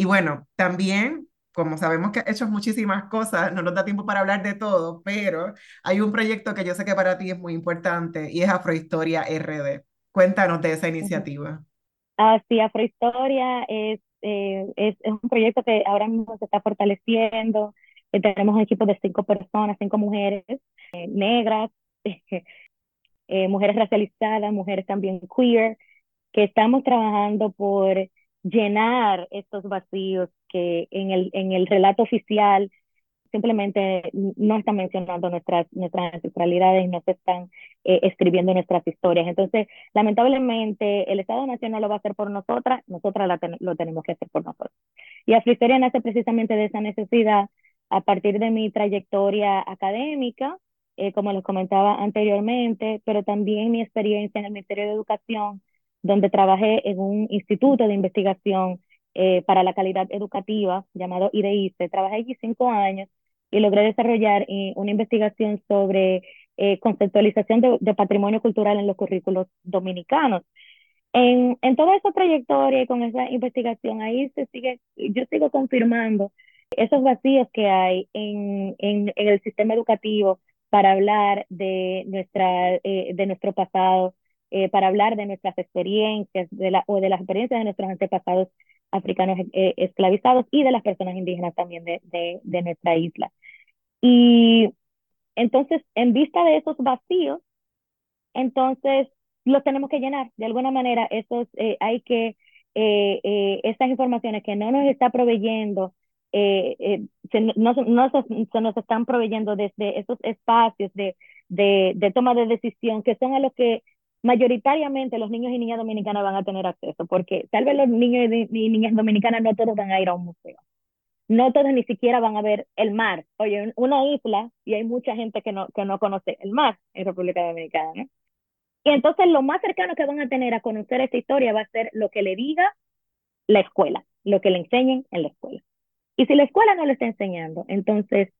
Y bueno, también, como sabemos que has hecho muchísimas cosas, no nos da tiempo para hablar de todo, pero hay un proyecto que yo sé que para ti es muy importante y es Afrohistoria RD. Cuéntanos de esa iniciativa. Así, Afrohistoria es, eh, es, es, un proyecto que ahora mismo se está fortaleciendo. Eh, tenemos un equipo de cinco personas, cinco mujeres eh, negras, mujeres racializadas, mujeres también queer, que estamos trabajando por llenar estos vacíos que en el, en el relato oficial simplemente no están mencionando nuestras, nuestras ancestralidades no se están eh, escribiendo nuestras historias. Entonces, lamentablemente, el Estado Nacional lo va a hacer por nosotras, nosotras lo tenemos que hacer por nosotros. Y Afrohistoria nace precisamente de esa necesidad a partir de mi trayectoria académica, eh, como les comentaba anteriormente, pero también mi experiencia en el Ministerio de Educación, donde trabajé en un instituto de investigación eh, para la calidad educativa llamado IDICE. Trabajé allí cinco años y logré desarrollar eh, una investigación sobre eh, conceptualización de, patrimonio cultural en los currículos dominicanos. En, toda esa trayectoria y con esa investigación, ahí se sigue, yo sigo confirmando esos vacíos que hay en, el sistema educativo para hablar de, nuestra, de nuestro pasado, eh, para hablar de nuestras experiencias de la, o de las experiencias de nuestros antepasados africanos eh, esclavizados y de las personas indígenas también de, de, nuestra isla. Y entonces, en vista de esos vacíos, entonces los tenemos que llenar. De alguna manera, esos, eh, hay que, eh, estas informaciones que no nos está proveyendo, se, no, no se, nos están proveyendo desde esos espacios de, de, de, toma de decisión, que son a los que mayoritariamente los niños y niñas dominicanas van a tener acceso, porque tal vez los niños y niñas dominicanas no todos van a ir a un museo no todos ni siquiera van a ver el mar. Oye, una isla y hay mucha gente que no, que no conoce el mar en República Dominicana, ¿no? Y entonces lo más cercano que van a tener a conocer esta historia va a ser lo que le diga la escuela, lo que le enseñen en la escuela. Y si la escuela no le está enseñando, entonces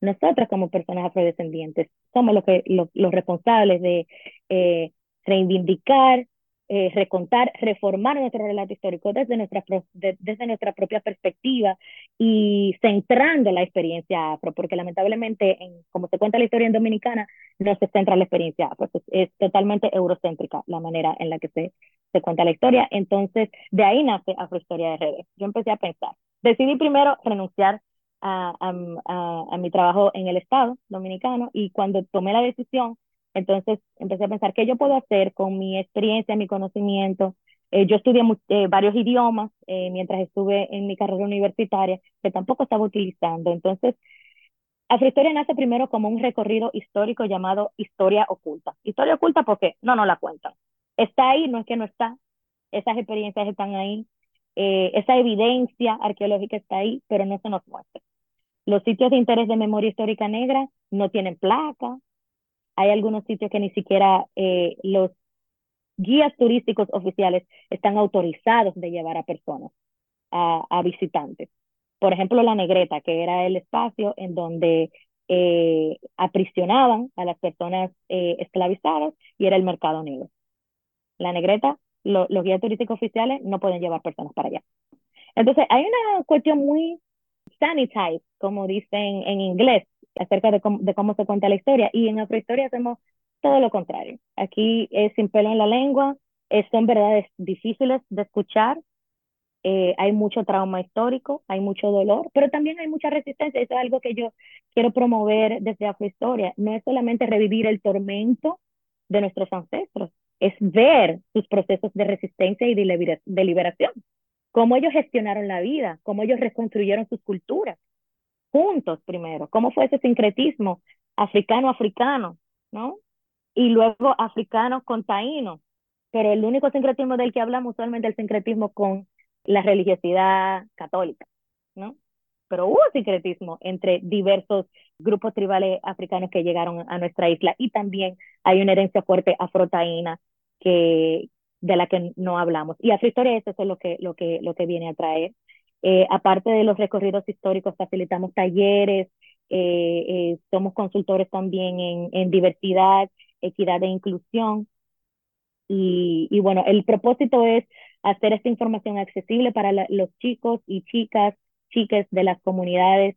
nosotros como personas afrodescendientes somos los, que, los, responsables de eh, reivindicar, eh, recontar, reformar nuestro relato histórico desde nuestra, desde nuestra propia perspectiva y centrando la experiencia afro, porque lamentablemente, en, como se cuenta la historia en Dominicana, no se centra la experiencia afro, es, totalmente eurocéntrica la manera en la que se, se cuenta la historia. Entonces, de ahí nace Afrohistoria de Redes. Yo empecé a pensar, decidí primero renunciar a, a, a mi trabajo en el Estado dominicano y cuando tomé la decisión, entonces empecé a pensar qué yo puedo hacer con mi experiencia, mi conocimiento. Eh, yo estudié eh, varios idiomas eh, mientras estuve en mi carrera universitaria, que tampoco estaba utilizando. Entonces, Afrohistoria nace primero como un recorrido histórico llamado Historia Oculta. Historia Oculta porque no nos la cuentan. Está ahí, no es que no está. Esas experiencias están ahí. esa evidencia arqueológica está ahí, pero no se nos muestra. Los sitios de interés de memoria histórica negra no tienen placa, hay algunos sitios que ni siquiera eh, los guías turísticos oficiales están autorizados de llevar a personas, a, visitantes. Por ejemplo, la negreta, que era el espacio en donde eh, aprisionaban a las personas eh, esclavizadas y era el mercado negro. La negreta, los guías turísticos oficiales no pueden llevar personas para allá. Entonces, hay una cuestión muy sanitized, como dicen en inglés, acerca de cómo, se cuenta la historia. Y en Afrohistoria hacemos todo lo contrario. Aquí es sin pelo en la lengua, son verdades difíciles de escuchar, eh, hay mucho trauma histórico, hay mucho dolor, pero también hay mucha resistencia. Eso es algo que yo quiero promover desde Afrohistoria. No es solamente revivir el tormento de nuestros ancestros, es ver sus procesos de resistencia y de liberación, cómo ellos gestionaron la vida, cómo ellos reconstruyeron sus culturas, juntos primero, cómo fue ese sincretismo africano-africano, ¿no? Y luego africano con taíno, pero el único sincretismo del que hablamos usualmente es el sincretismo con la religiosidad católica, ¿no? Pero hubo sincretismo entre diversos grupos tribales africanos que llegaron a nuestra isla y también hay una herencia fuerte afrotaína que, de la que no hablamos. Y Afrohistoria eso es lo que, lo que, lo que viene a traer. Eh, aparte de los recorridos históricos, facilitamos talleres, eh, eh, somos consultores también en, en, diversidad, equidad e inclusión. Y, bueno, el propósito es hacer esta información accesible para los chicos y chicas, chicas de las comunidades,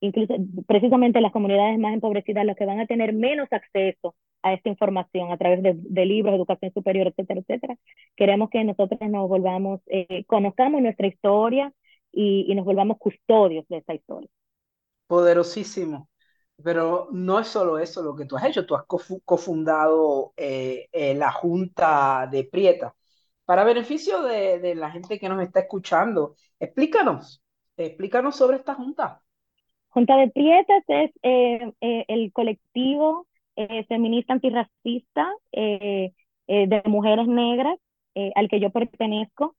incluso precisamente las comunidades más empobrecidas, las que van a tener menos acceso a esta información a través de, de libros, educación superior, etcétera, etcétera. Queremos que nosotros nos volvamos, conozcamos nuestra historia, y, nos volvamos custodios de esa historia. Poderosísimo. Pero no es solo eso lo que tú has hecho, tú has cofundado eh, eh, la Junta de Prieta. Para beneficio de, de, la gente que nos está escuchando, explícanos, explícanos sobre esta Junta. Junta de Prietas es eh, el colectivo feminista antirracista de mujeres negras al que yo pertenezco.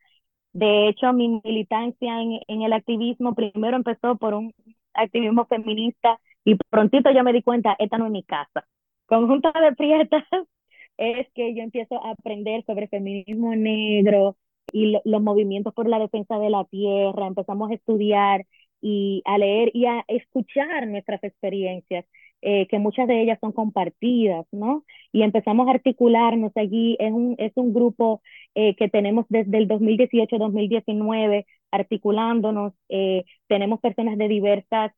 De hecho, mi militancia en, en, el activismo primero empezó por un activismo feminista y prontito ya me di cuenta, esta no es mi casa. Conjunto de Prietas es que yo empiezo a aprender sobre feminismo negro y los movimientos por la defensa de la tierra, empezamos a estudiar y a leer y a escuchar nuestras experiencias eh, que muchas de ellas son compartidas, ¿no? Y empezamos a articularnos allí, es un, es un grupo eh, que tenemos desde el 2018-2019 articulándonos, eh, tenemos personas de diversas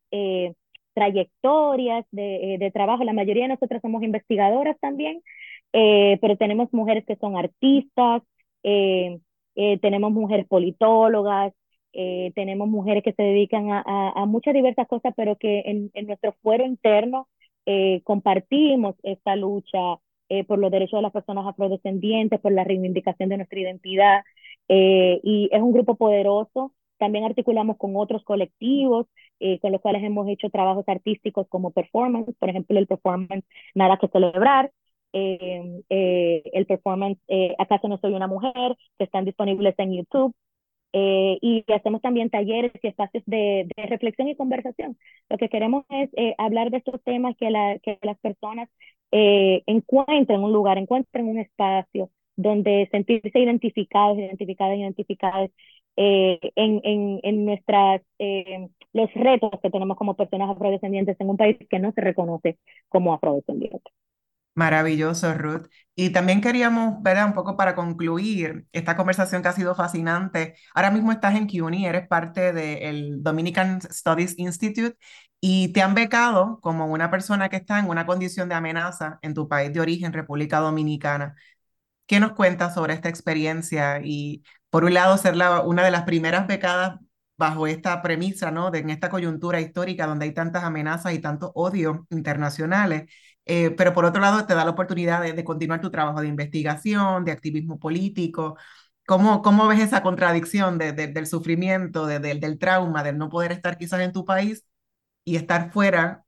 trayectorias de, de, trabajo, la mayoría de nosotras somos investigadoras también, pero tenemos mujeres que son artistas, tenemos mujeres politólogas, eh, tenemos mujeres que se dedican a, a, muchas diversas cosas, pero que en, en nuestro fuero interno eh, compartimos esta lucha eh, por los derechos de las personas afrodescendientes, por la reivindicación de nuestra identidad, y es un grupo poderoso. También articulamos con otros colectivos con los cuales hemos hecho trabajos artísticos como performance, por ejemplo, el performance Nada que celebrar, el performance ¿Acaso no soy una mujer? que están disponibles en YouTube. Eh, y hacemos también talleres y espacios de, reflexión y conversación. Lo que queremos es eh, hablar de estos temas, que, la, que las personas eh, encuentren un lugar, encuentren un espacio donde sentirse identificados, identificadas, identificadas en, en, en nuestras, los retos que tenemos como personas afrodescendientes en un país que no se reconoce como afrodescendiente. Maravilloso, Ruth. Y también queríamos, ver Un poco para concluir esta conversación que ha sido fascinante. Ahora mismo estás en CUNY, eres parte del Dominican Studies Institute y te han becado como una persona que está en una condición de amenaza en tu país de origen, República Dominicana. ¿Qué nos cuentas sobre esta experiencia? Y por un lado, ser una de las primeras becadas bajo esta premisa, ¿no? De en esta coyuntura histórica donde hay tantas amenazas y tantos odios internacionales. Eh, pero por otro lado te da la oportunidad de, continuar tu trabajo de investigación, de activismo político. ¿Cómo, cómo ves esa contradicción de, del sufrimiento, de, del trauma, del no poder estar quizás en tu país y estar fuera,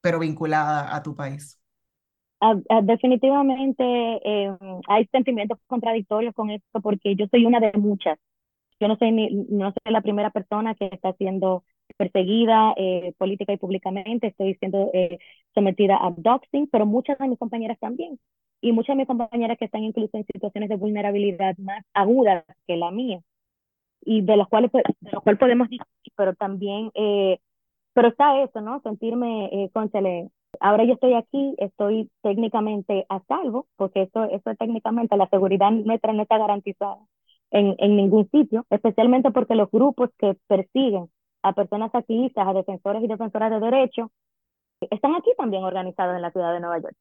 pero vinculada a tu país? Ah, ah, definitivamente eh, hay sentimientos contradictorios con esto porque yo soy una de muchas. Yo no soy, ni, no soy la primera persona que está siendo perseguida eh, política y públicamente, estoy siendo eh, sometida a doxing, pero muchas de mis compañeras también. Y muchas de mis compañeras que están incluso en situaciones de vulnerabilidad más agudas que la mía, y de las cuales, pues, de los cuales podemos discutir, pero también, eh, pero está eso, ¿no? Sentirme, eh, conchale, ahora yo estoy aquí, estoy técnicamente a salvo, porque eso, eso técnicamente, la seguridad nuestra no está garantizada en, en ningún sitio, especialmente porque los grupos que persiguen a personas activistas, a defensores y defensoras de derechos, están aquí también organizados en la ciudad de Nueva York.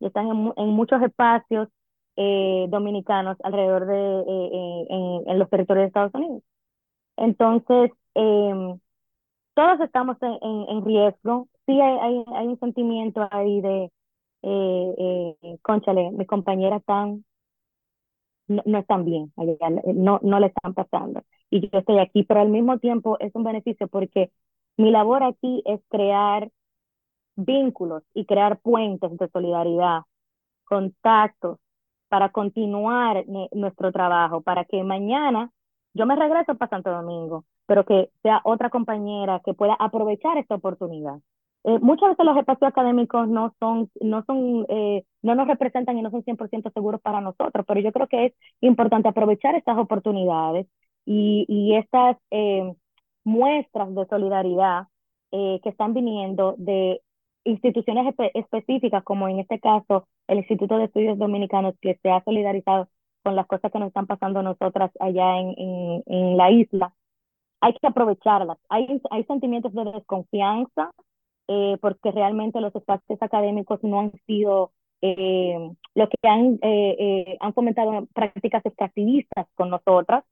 Y están en, muchos espacios eh, dominicanos alrededor de eh, eh, en, en, los territorios de Estados Unidos. Entonces, em, todos estamos en, en, riesgo. Sí hay, hay, hay, un sentimiento ahí de, eh, conchale, mis compañeras están, no, no están bien, no, no le están pasando y yo estoy aquí, pero al mismo tiempo es un beneficio porque mi labor aquí es crear vínculos y crear puentes de solidaridad, contactos para continuar nuestro trabajo, para que mañana yo me regreso para Santo Domingo, pero que sea otra compañera que pueda aprovechar esta oportunidad. Eh, muchas veces los espacios académicos no son, no son, eh, no nos representan y no son 100% seguros para nosotros, pero yo creo que es importante aprovechar estas oportunidades y, y estas eh, muestras de solidaridad eh, que están viniendo de instituciones específicas, como en este caso el Instituto de Estudios Dominicanos, que se ha solidarizado con las cosas que nos están pasando nosotras allá en, en, en la isla, hay que aprovecharlas. Hay, hay sentimientos de desconfianza eh, porque realmente los espacios académicos no han sido eh, que han, eh, eh, han fomentado prácticas extractivistas con nosotras,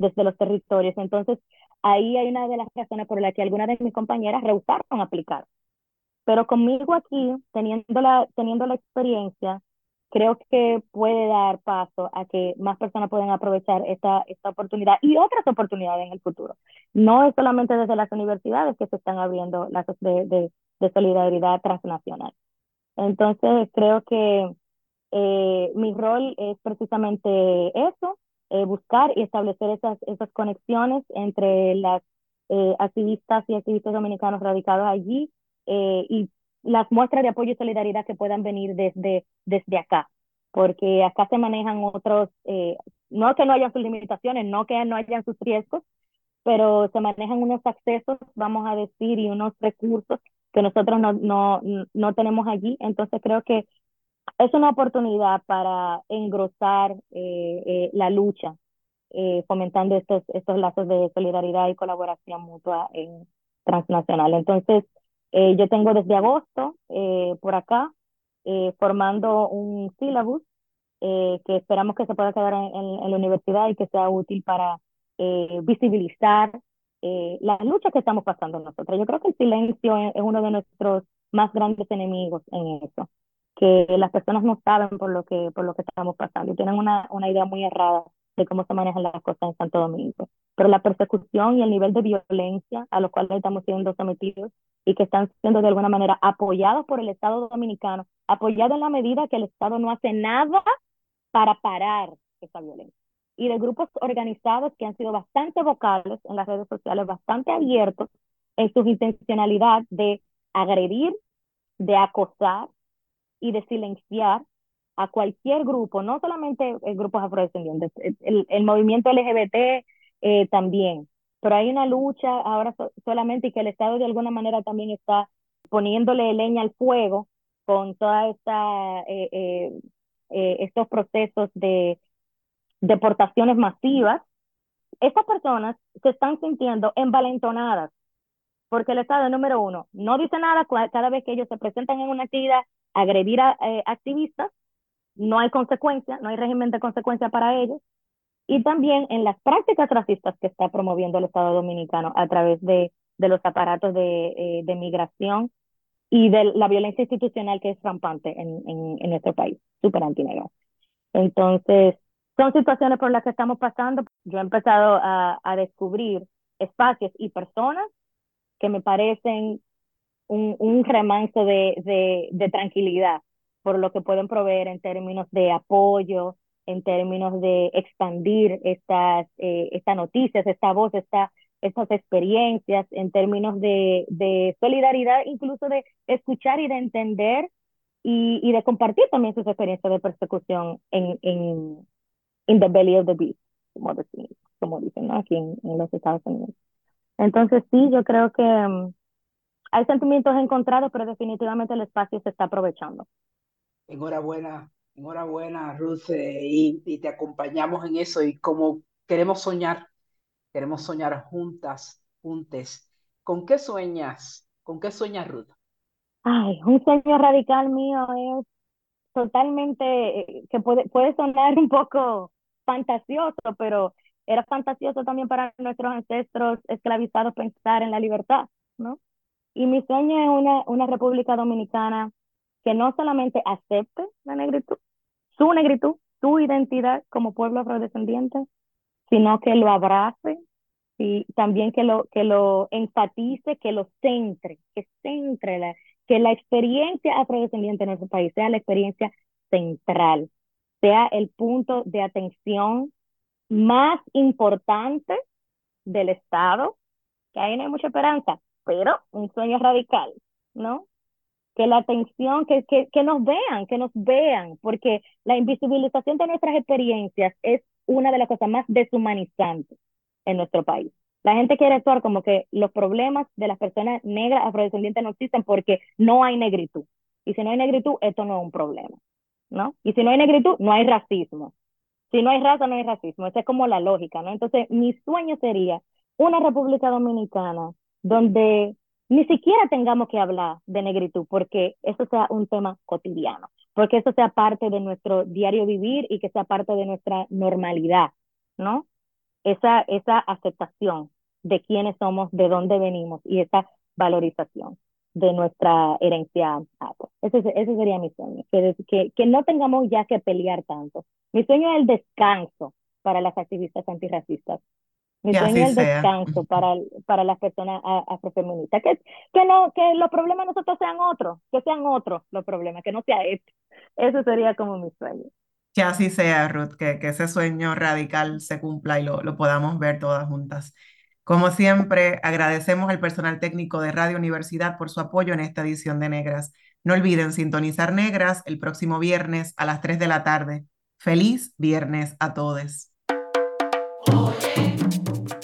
desde los territorios. Entonces, ahí hay una de las razones por las que algunas de mis compañeras rehusaron aplicar. Pero conmigo aquí, teniendo la, teniendo la experiencia, creo que puede dar paso a que más personas puedan aprovechar esta, esta oportunidad y otras oportunidades en el futuro. No es solamente desde las universidades que se están abriendo lazos de, de, de solidaridad transnacional. Entonces, creo que eh, mi rol es precisamente eso, eh, buscar y establecer esas, esas conexiones entre las eh, activistas y activistas dominicanos radicados allí eh, y las muestras de apoyo y solidaridad que puedan venir desde, desde acá, porque acá se manejan otros, no que no hayan sus limitaciones, no que no hayan sus riesgos, pero se manejan unos accesos, vamos a decir, y unos recursos que nosotros no, no, no tenemos allí. Entonces creo que es una oportunidad para engrosar eh, eh, la lucha, eh, fomentando estos, estos lazos de solidaridad y colaboración mutua transnacional. Entonces, yo tengo desde agosto por acá formando un sílabus que esperamos que se pueda quedar en, la universidad y que sea útil para visibilizar la lucha que estamos pasando nosotros. Yo creo que el silencio es uno de nuestros más grandes enemigos en eso que las personas no saben por lo que, por lo que estamos pasando y tienen una, una idea muy errada de cómo se manejan las cosas en Santo Domingo. Pero la persecución y el nivel de violencia a los cuales estamos siendo sometidos y que están siendo de alguna manera apoyados por el Estado dominicano, apoyados en la medida que el Estado no hace nada para parar esa violencia. Y de grupos organizados que han sido bastante vocales en las redes sociales, bastante abiertos en su intencionalidad de agredir, de acosar, y de silenciar a cualquier grupo, no solamente grupos afrodescendientes, el, el movimiento LGBT eh, también, pero hay una lucha ahora solamente y que el Estado de alguna manera también está poniéndole leña al fuego con toda esta eh, eh, estos procesos de deportaciones masivas. Estas personas se están sintiendo envalentonadas porque el Estado, número uno, no dice nada cada vez que ellos se presentan en una actividad agredir a eh, activistas, no hay consecuencia, no hay régimen de consecuencia para ellos, y también en las prácticas racistas que está promoviendo el Estado Dominicano a través de, de los aparatos de, eh, de, migración y de la violencia institucional que es rampante en, en, nuestro país, súper antinegro. Entonces, son situaciones por las que estamos pasando. Yo he empezado a, a descubrir espacios y personas que me parecen un, un remanso de, de, de, tranquilidad por lo que pueden proveer en términos de apoyo, en términos de expandir estas, eh, estas noticias, esta voz, esta, estas experiencias, en términos de, de solidaridad, incluso de escuchar y de entender y, y de compartir también sus experiencias de persecución en, en in the belly of the beast, como, dicen, como dicen aquí en, en los Estados Unidos. Entonces sí, yo creo que mm, hay sentimientos encontrados, pero definitivamente el espacio se está aprovechando. Enhorabuena, enhorabuena, Ruth, eh, y, te acompañamos en eso. Y como queremos soñar, queremos soñar juntas, juntes. ¿Con qué sueñas? ¿Con qué sueñas, Ruth? Ay, un sueño radical mío es totalmente, eh, que puede, puede sonar un poco fantasioso, pero era fantasioso también para nuestros ancestros esclavizados pensar en la libertad, ¿no? Y mi sueño es una, una República Dominicana que no solamente acepte la negritud, su negritud, su identidad como pueblo afrodescendiente, sino que lo abrace y también que lo, que lo enfatice, que lo centre, que centre la, que la experiencia afrodescendiente en nuestro país sea la experiencia central, sea el punto de atención más importante del Estado, que ahí no hay mucha esperanza, pero un sueño radical, ¿no? Que la atención, que, que, que nos vean, que nos vean, porque la invisibilización de nuestras experiencias es una de las cosas más deshumanizantes en nuestro país. La gente quiere actuar como que los problemas de las personas negras afrodescendientes no existen porque no hay negritud. Y si no hay negritud, esto no es un problema, ¿no? Y si no hay negritud, no hay racismo. Si no hay raza, no hay racismo. Esa es como la lógica, ¿no? Entonces, mi sueño sería una República Dominicana donde ni siquiera tengamos que hablar de negritud, porque eso sea un tema cotidiano, porque eso sea parte de nuestro diario vivir y que sea parte de nuestra normalidad, ¿no? Esa, esa aceptación de quiénes somos, de dónde venimos y esa valorización de nuestra herencia Ese, ese sería mi sueño, que, que, que no tengamos ya que pelear tanto. Mi sueño es el descanso para las activistas antirracistas, mi sueño es el descanso para, para las personas afrofeministas. Que, que, no, que los problemas nosotros sean otros, que sean otros los problemas, que no sea este. Eso sería como mi sueño. Que así sea, Ruth, que, que ese sueño radical se cumpla y lo, lo podamos ver todas juntas. Como siempre, agradecemos al personal técnico de Radio Universidad por su apoyo en esta edición de Negras. No olviden sintonizar Negras el próximo viernes a las 3 de la tarde. Feliz viernes a todos.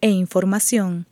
e información.